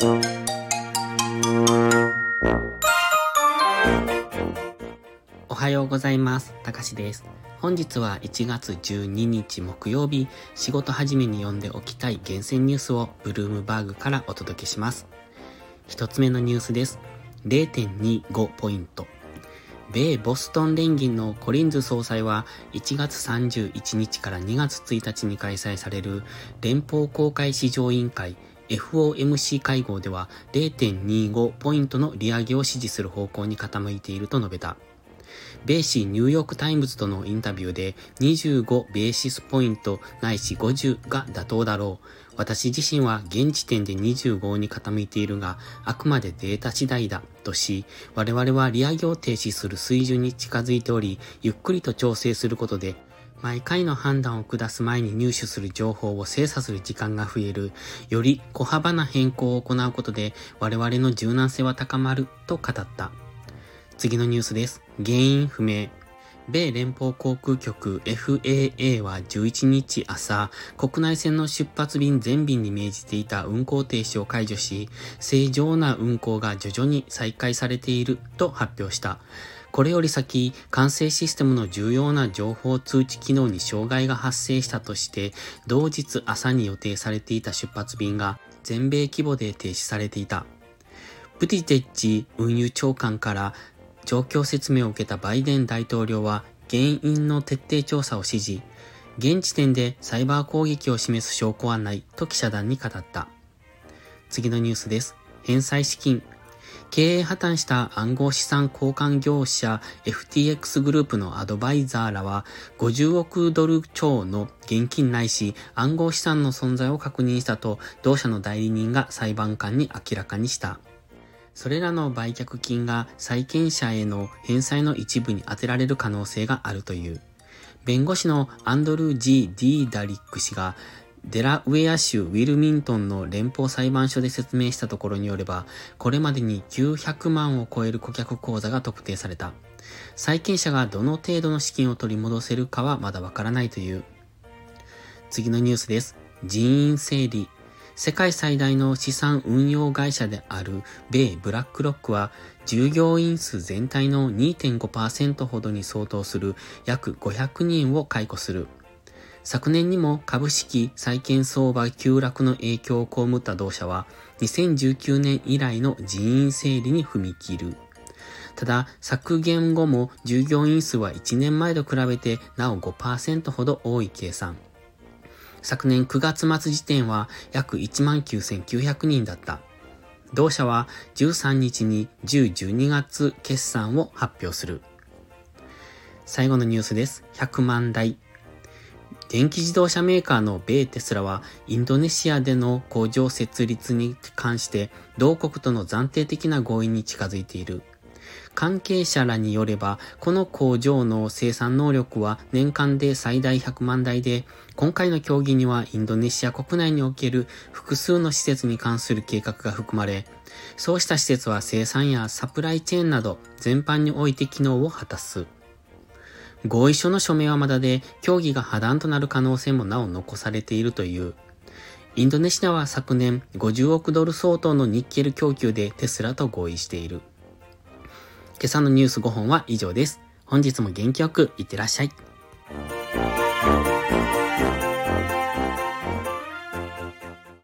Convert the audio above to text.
おはようございます。たかしです。本日は1月12日木曜日、仕事始めに読んでおきたい厳選ニュースをブルームバーグからお届けします。一つ目のニュースです。0.25ポイント。米ボストン連銀のコリンズ総裁は1月31日から2月1日に開催される連邦公開市場委員会 FOMC 会合では0.25ポイントの利上げを支持する方向に傾いていると述べた。米紙ニューヨークタイムズとのインタビューで25ベーシスポイントないし50が妥当だろう。私自身は現時点で25に傾いているが、あくまでデータ次第だとし、我々は利上げを停止する水準に近づいており、ゆっくりと調整することで、毎回の判断を下す前に入手する情報を精査する時間が増える、より小幅な変更を行うことで我々の柔軟性は高まると語った。次のニュースです。原因不明。米連邦航空局 FAA は11日朝、国内線の出発便全便に命じていた運航停止を解除し、正常な運航が徐々に再開されていると発表した。これより先、管制システムの重要な情報通知機能に障害が発生したとして、同日朝に予定されていた出発便が全米規模で停止されていた。ブティテッジ運輸長官から状況説明を受けたバイデン大統領は原因の徹底調査を指示。現時点でサイバー攻撃を示す証拠はないと記者団に語った。次のニュースです。返済資金。経営破綻した暗号資産交換業者 FTX グループのアドバイザーらは50億ドル超の現金ないし暗号資産の存在を確認したと同社の代理人が裁判官に明らかにした。それらの売却金が債権者への返済の一部に充てられる可能性があるという。弁護士のアンドルー・ジー・ディーダリック氏がデラウェア州ウィルミントンの連邦裁判所で説明したところによれば、これまでに900万を超える顧客口座が特定された。債権者がどの程度の資金を取り戻せるかはまだわからないという。次のニュースです。人員整理。世界最大の資産運用会社である米ブラックロックは従業員数全体の2.5%ほどに相当する約500人を解雇する。昨年にも株式債券相場急落の影響を被った同社は2019年以来の人員整理に踏み切る。ただ、削減後も従業員数は1年前と比べてなお5%ほど多い計算。昨年9月末時点は約19,900人だった。同社は13日に10、12月決算を発表する。最後のニュースです。100万台。電気自動車メーカーの米テスラはインドネシアでの工場設立に関して同国との暫定的な合意に近づいている。関係者らによれば、この工場の生産能力は年間で最大100万台で、今回の協議にはインドネシア国内における複数の施設に関する計画が含まれ、そうした施設は生産やサプライチェーンなど全般において機能を果たす。合意書の署名はまだで、協議が破談となる可能性もなお残されているという。インドネシアは昨年50億ドル相当のニッケル供給でテスラと合意している。今朝のニュース5本は以上です。本日も元気よくいってらっしゃい。